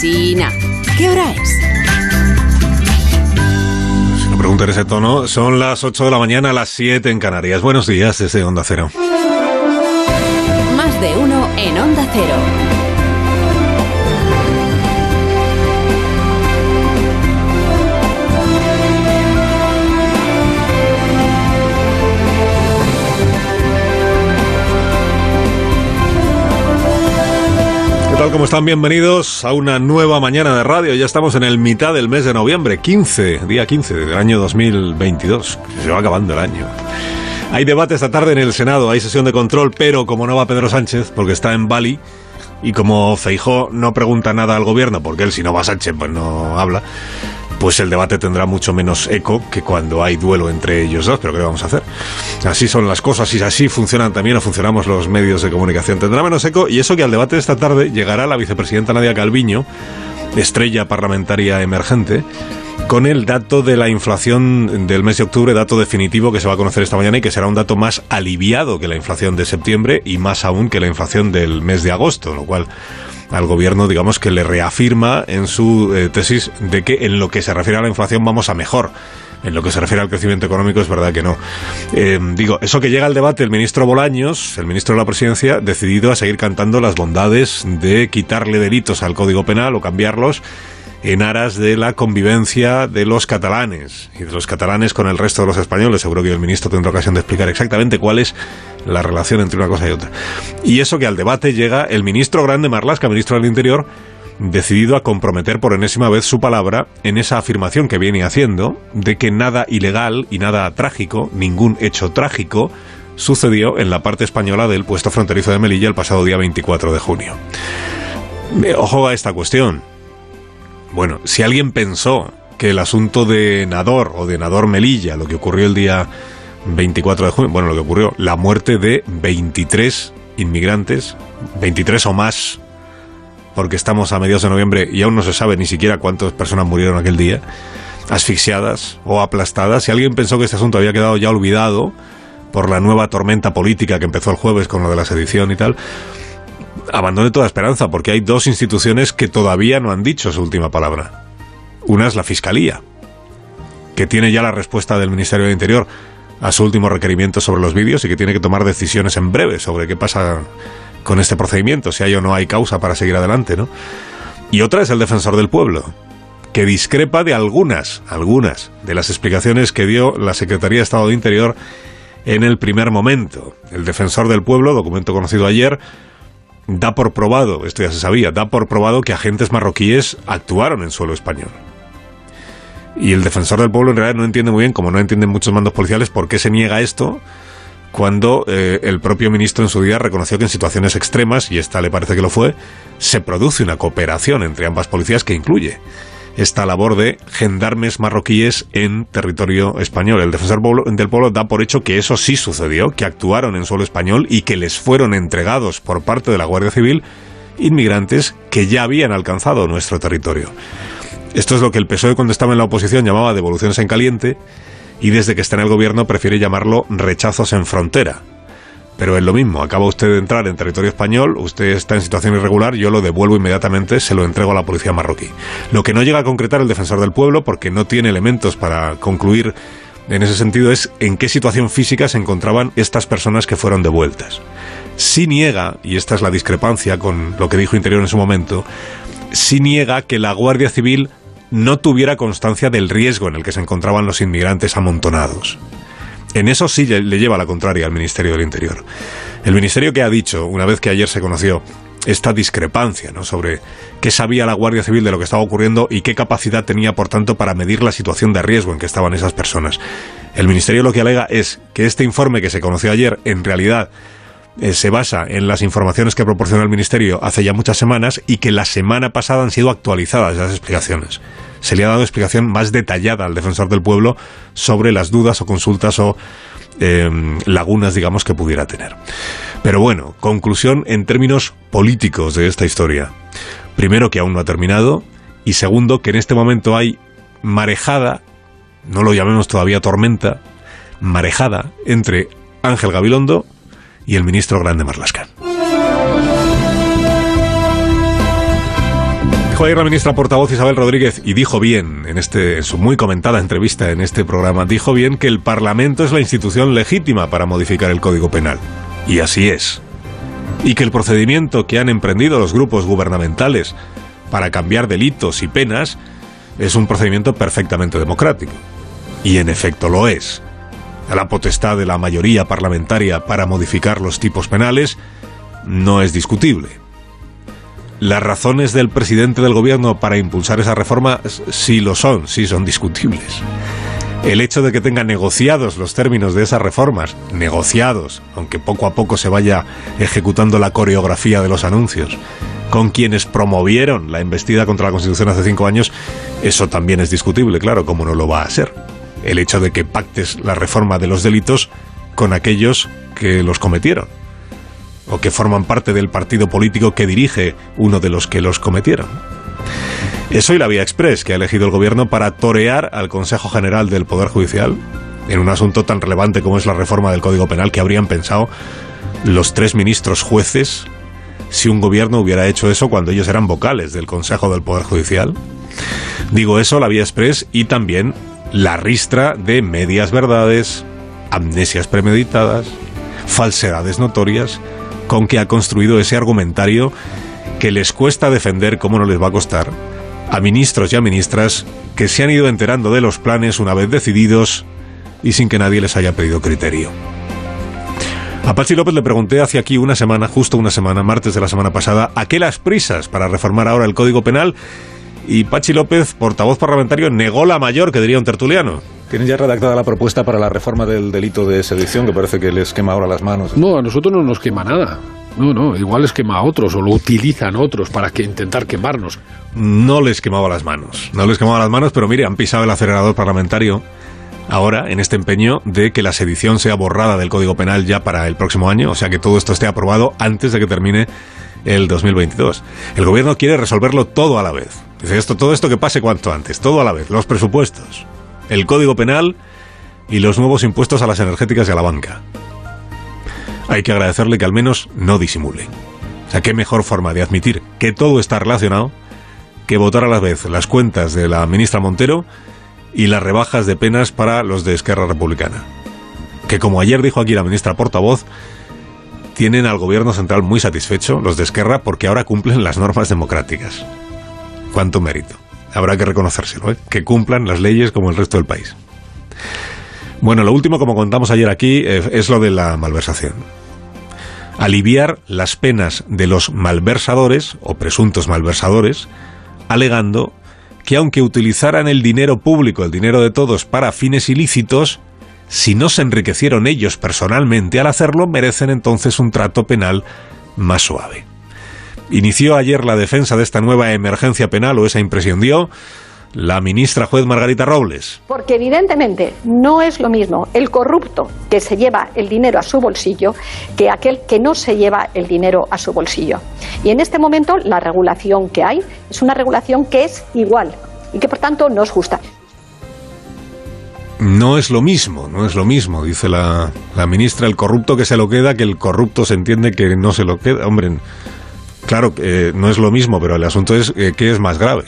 ¿qué hora es? Si lo pregunto en ese tono, son las 8 de la mañana, las 7 en Canarias. Buenos días desde Onda Cero. Más de uno en Onda Cero. ¿Cómo están? Bienvenidos a una nueva mañana de radio. Ya estamos en el mitad del mes de noviembre, 15, día 15 del año 2022. Se va acabando el año. Hay debate esta tarde en el Senado, hay sesión de control, pero como no va Pedro Sánchez, porque está en Bali, y como Feijó no pregunta nada al gobierno, porque él si no va Sánchez pues no habla, pues el debate tendrá mucho menos eco que cuando hay duelo entre ellos dos, pero ¿qué vamos a hacer? Así son las cosas y así funcionan también o funcionamos los medios de comunicación. Tendrá menos eco y eso que al debate de esta tarde llegará la vicepresidenta Nadia Calviño, estrella parlamentaria emergente, con el dato de la inflación del mes de octubre, dato definitivo que se va a conocer esta mañana y que será un dato más aliviado que la inflación de septiembre y más aún que la inflación del mes de agosto, lo cual al gobierno, digamos que le reafirma en su eh, tesis de que en lo que se refiere a la inflación vamos a mejor. En lo que se refiere al crecimiento económico es verdad que no. Eh, digo, eso que llega al debate el ministro Bolaños, el ministro de la Presidencia, decidido a seguir cantando las bondades de quitarle delitos al Código Penal o cambiarlos en aras de la convivencia de los catalanes y de los catalanes con el resto de los españoles. Seguro que el ministro tendrá ocasión de explicar exactamente cuál es la relación entre una cosa y otra. Y eso que al debate llega el ministro grande Marlasca, ministro del Interior, decidido a comprometer por enésima vez su palabra en esa afirmación que viene haciendo de que nada ilegal y nada trágico, ningún hecho trágico, sucedió en la parte española del puesto fronterizo de Melilla el pasado día 24 de junio. Eh, Ojo a esta cuestión. Bueno, si alguien pensó que el asunto de Nador o de Nador Melilla, lo que ocurrió el día 24 de junio, bueno, lo que ocurrió, la muerte de 23 inmigrantes, 23 o más, porque estamos a mediados de noviembre y aún no se sabe ni siquiera cuántas personas murieron aquel día, asfixiadas o aplastadas. Si alguien pensó que este asunto había quedado ya olvidado por la nueva tormenta política que empezó el jueves con lo de la sedición y tal, abandone toda esperanza, porque hay dos instituciones que todavía no han dicho su última palabra. Una es la Fiscalía, que tiene ya la respuesta del Ministerio del Interior a su último requerimiento sobre los vídeos y que tiene que tomar decisiones en breve sobre qué pasa con este procedimiento, si hay o no hay causa para seguir adelante, ¿no? Y otra es el defensor del pueblo, que discrepa de algunas, algunas de las explicaciones que dio la Secretaría de Estado de Interior en el primer momento. El defensor del pueblo, documento conocido ayer, da por probado, esto ya se sabía, da por probado que agentes marroquíes actuaron en suelo español. Y el defensor del pueblo en realidad no entiende muy bien, como no entienden muchos mandos policiales, por qué se niega esto cuando eh, el propio ministro en su día reconoció que en situaciones extremas, y esta le parece que lo fue, se produce una cooperación entre ambas policías que incluye esta labor de gendarmes marroquíes en territorio español. El defensor del pueblo da por hecho que eso sí sucedió, que actuaron en suelo español y que les fueron entregados por parte de la Guardia Civil inmigrantes que ya habían alcanzado nuestro territorio. Esto es lo que el PSOE cuando estaba en la oposición llamaba devoluciones en caliente y desde que está en el gobierno prefiere llamarlo rechazos en frontera. Pero es lo mismo, acaba usted de entrar en territorio español, usted está en situación irregular, yo lo devuelvo inmediatamente, se lo entrego a la policía marroquí. Lo que no llega a concretar el defensor del pueblo, porque no tiene elementos para concluir en ese sentido, es en qué situación física se encontraban estas personas que fueron devueltas. Sí niega, y esta es la discrepancia con lo que dijo Interior en su momento, sí niega que la Guardia Civil no tuviera constancia del riesgo en el que se encontraban los inmigrantes amontonados. En eso sí le lleva la contraria al Ministerio del Interior. El Ministerio que ha dicho, una vez que ayer se conoció esta discrepancia ¿no? sobre qué sabía la Guardia Civil de lo que estaba ocurriendo y qué capacidad tenía, por tanto, para medir la situación de riesgo en que estaban esas personas. El Ministerio lo que alega es que este informe que se conoció ayer, en realidad, eh, se basa en las informaciones que proporcionó el Ministerio hace ya muchas semanas y que la semana pasada han sido actualizadas las explicaciones se le ha dado explicación más detallada al defensor del pueblo sobre las dudas o consultas o eh, lagunas, digamos, que pudiera tener. Pero bueno, conclusión en términos políticos de esta historia. Primero, que aún no ha terminado, y segundo, que en este momento hay marejada, no lo llamemos todavía tormenta, marejada entre Ángel Gabilondo y el ministro Grande Marlascan. Dijo ayer la ministra portavoz Isabel Rodríguez, y dijo bien en, este, en su muy comentada entrevista en este programa, dijo bien que el Parlamento es la institución legítima para modificar el Código Penal. Y así es. Y que el procedimiento que han emprendido los grupos gubernamentales para cambiar delitos y penas es un procedimiento perfectamente democrático. Y en efecto lo es. La potestad de la mayoría parlamentaria para modificar los tipos penales no es discutible las razones del presidente del gobierno para impulsar esa reforma sí lo son, sí son discutibles. El hecho de que tenga negociados los términos de esas reformas, negociados, aunque poco a poco se vaya ejecutando la coreografía de los anuncios, con quienes promovieron la embestida contra la Constitución hace cinco años, eso también es discutible, claro, como no lo va a ser. El hecho de que pactes la reforma de los delitos con aquellos que los cometieron o que forman parte del partido político que dirige uno de los que los cometieron. Es hoy la vía express que ha elegido el gobierno para torear al Consejo General del Poder Judicial en un asunto tan relevante como es la reforma del Código Penal que habrían pensado los tres ministros jueces si un gobierno hubiera hecho eso cuando ellos eran vocales del Consejo del Poder Judicial. Digo eso, la vía express y también la ristra de medias verdades, amnesias premeditadas, falsedades notorias con que ha construido ese argumentario que les cuesta defender, como no les va a costar, a ministros y a ministras que se han ido enterando de los planes una vez decididos y sin que nadie les haya pedido criterio. A Pachi López le pregunté hace aquí una semana, justo una semana, martes de la semana pasada, ¿a qué las prisas para reformar ahora el Código Penal? Y Pachi López, portavoz parlamentario, negó la mayor, que diría un tertuliano. ¿Tienen ya redactada la propuesta para la reforma del delito de sedición que parece que les quema ahora las manos? No, a nosotros no nos quema nada. No, no, igual les quema a otros o lo utilizan otros para que intentar quemarnos. No les quemaba las manos, no les quemaba las manos, pero mire, han pisado el acelerador parlamentario ahora en este empeño de que la sedición sea borrada del Código Penal ya para el próximo año, o sea que todo esto esté aprobado antes de que termine el 2022. El gobierno quiere resolverlo todo a la vez. Dice esto, todo esto que pase cuanto antes, todo a la vez, los presupuestos, el Código Penal y los nuevos impuestos a las energéticas y a la banca. Hay que agradecerle que al menos no disimule. O sea, qué mejor forma de admitir que todo está relacionado que votar a la vez las cuentas de la ministra Montero y las rebajas de penas para los de Esquerra Republicana. Que como ayer dijo aquí la ministra portavoz, tienen al gobierno central muy satisfecho, los de Esquerra, porque ahora cumplen las normas democráticas. Cuánto mérito habrá que reconocérselo, ¿eh? que cumplan las leyes como el resto del país. Bueno, lo último, como contamos ayer aquí, eh, es lo de la malversación. Aliviar las penas de los malversadores o presuntos malversadores, alegando que aunque utilizaran el dinero público, el dinero de todos, para fines ilícitos, si no se enriquecieron ellos personalmente al hacerlo, merecen entonces un trato penal más suave. Inició ayer la defensa de esta nueva emergencia penal, o esa impresión dio, la ministra juez Margarita Robles. Porque evidentemente no es lo mismo el corrupto que se lleva el dinero a su bolsillo que aquel que no se lleva el dinero a su bolsillo. Y en este momento la regulación que hay es una regulación que es igual y que por tanto no es justa. No es lo mismo, no es lo mismo, dice la, ministra, el corrupto que se lo queda, que el corrupto se entiende que no se lo queda. Hombre, Claro, eh, no es lo mismo, pero el asunto es eh, qué es más grave.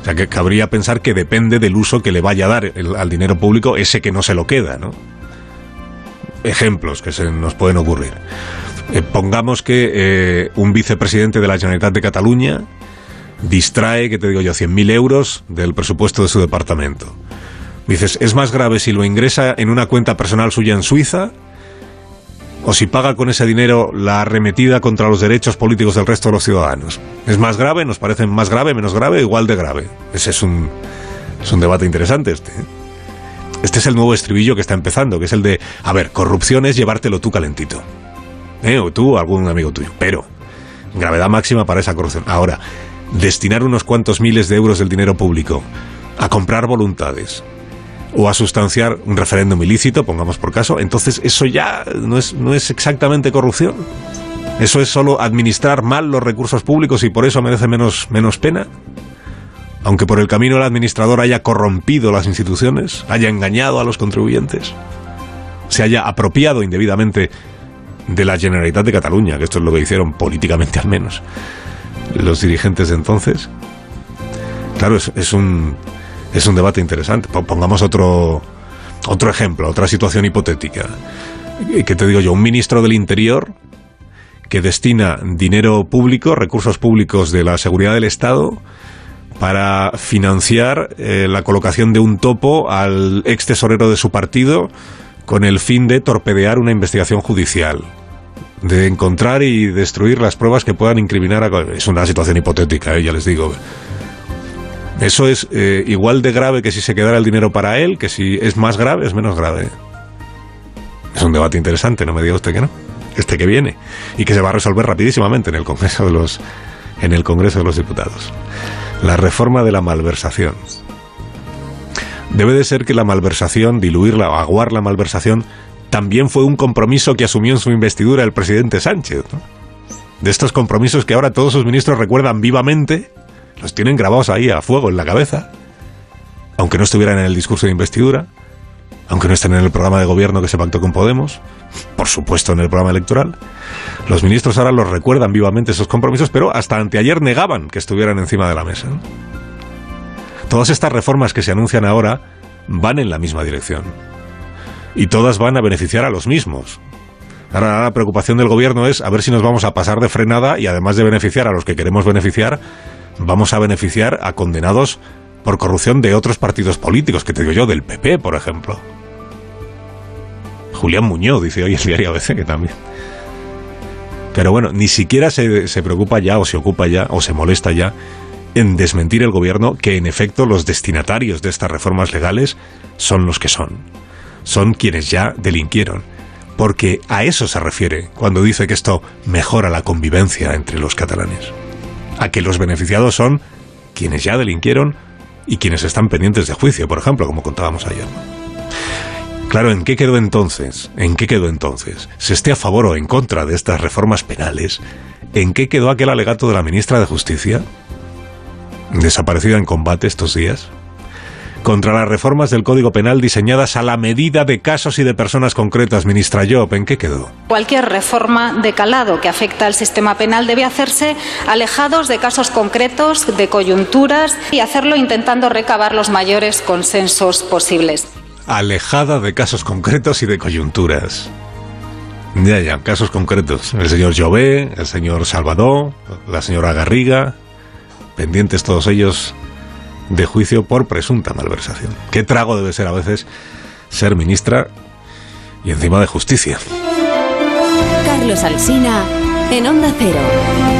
O sea, que cabría pensar que depende del uso que le vaya a dar al dinero público ese que no se lo queda, ¿no? Ejemplos que se nos pueden ocurrir. Eh, pongamos que un vicepresidente de la Generalitat de Cataluña distrae, que te digo yo, 100.000 euros del presupuesto de su departamento. Dices, ¿es más grave si lo ingresa en una cuenta personal suya en Suiza o si paga con ese dinero la arremetida contra los derechos políticos del resto de los ciudadanos. ¿Es más grave? ¿Nos parece más grave, menos grave, igual de grave? Ese es un, es un debate interesante este. ¿eh? Este es el nuevo estribillo que está empezando, que es el de, a ver, corrupción es llevártelo tú calentito. ¿Eh? O tú o algún amigo tuyo. Pero, gravedad máxima para esa corrupción. Ahora, destinar unos cuantos miles de euros del dinero público a comprar voluntades, o a sustanciar un referéndum ilícito, pongamos por caso, entonces eso ya no es, no es exactamente corrupción. Eso es solo administrar mal los recursos públicos y por eso merece menos, menos pena. Aunque por el camino el administrador haya corrompido las instituciones, haya engañado a los contribuyentes, se haya apropiado indebidamente de la Generalitat de Cataluña, que esto es lo que hicieron políticamente al menos. los dirigentes de entonces? Claro, es, es un, es un debate interesante. Pongamos otro, otro ejemplo, otra situación hipotética. ¿Qué te digo yo? Un ministro del Interior que destina dinero público, recursos públicos de la seguridad del Estado, para financiar eh, la colocación de un topo al ex tesorero de su partido con el fin de torpedear una investigación judicial, de encontrar y destruir las pruebas que puedan incriminar a... Es una situación hipotética, eh, ya les digo. Eso es eh, igual de grave que si se quedara el dinero para él, que si es más grave, es menos grave. Es un debate interesante, no me diga usted que no. Este que viene y que se va a resolver rapidísimamente en el Congreso de los en el Congreso de los Diputados. La reforma de la malversación. Debe de ser que la malversación, diluirla o aguar la malversación, también fue un compromiso que asumió en su investidura el presidente Sánchez. De estos compromisos que ahora todos sus ministros recuerdan vivamente, los tienen grabados ahí a fuego en la cabeza, aunque no estuvieran en el discurso de investidura, aunque no estén en el programa de gobierno que se pactó con Podemos, por supuesto en el programa electoral. Los ministros ahora los recuerdan vivamente esos compromisos, pero hasta anteayer negaban que estuvieran encima de la mesa. Todas estas reformas que se anuncian ahora van en la misma dirección. Y todas van a beneficiar a los mismos. Ahora la preocupación del gobierno es a ver si nos vamos a pasar de frenada y además de beneficiar a los que queremos beneficiar, vamos a beneficiar a condenados por corrupción de otros partidos políticos, que te digo yo, del PP, por ejemplo. Julián Muñoz, dice hoy el diario ABC, que también. Pero bueno, ni siquiera se, se preocupa ya, o se ocupa ya, o se molesta ya en desmentir el gobierno que en efecto los destinatarios de estas reformas legales son los que son. Son quienes ya delinquieron. Porque a eso se refiere cuando dice que esto mejora la convivencia entre los catalanes. A que los beneficiados son quienes ya delinquieron y quienes están pendientes de juicio, por ejemplo, como contábamos ayer. Claro, ¿en qué quedó entonces? ¿En qué quedó entonces? ¿Se esté a favor o en contra de estas reformas penales? ¿En qué quedó aquel alegato de la ministra de Justicia? Desaparecida en combate estos días. Contra las reformas del Código Penal diseñadas a la medida de casos y de personas concretas, ministra Job, ¿en qué quedó? Cualquier reforma de calado que afecta al sistema penal debe hacerse alejados de casos concretos, de coyunturas y hacerlo intentando recabar los mayores consensos posibles alejada de casos concretos y de coyunturas. Ya, ya, casos concretos. El señor Jové, el señor Salvador, la señora Garriga, pendientes todos ellos de juicio por presunta malversación. Qué trago debe ser a veces ser ministra y encima de justicia. Carlos Alsina en Onda Cero.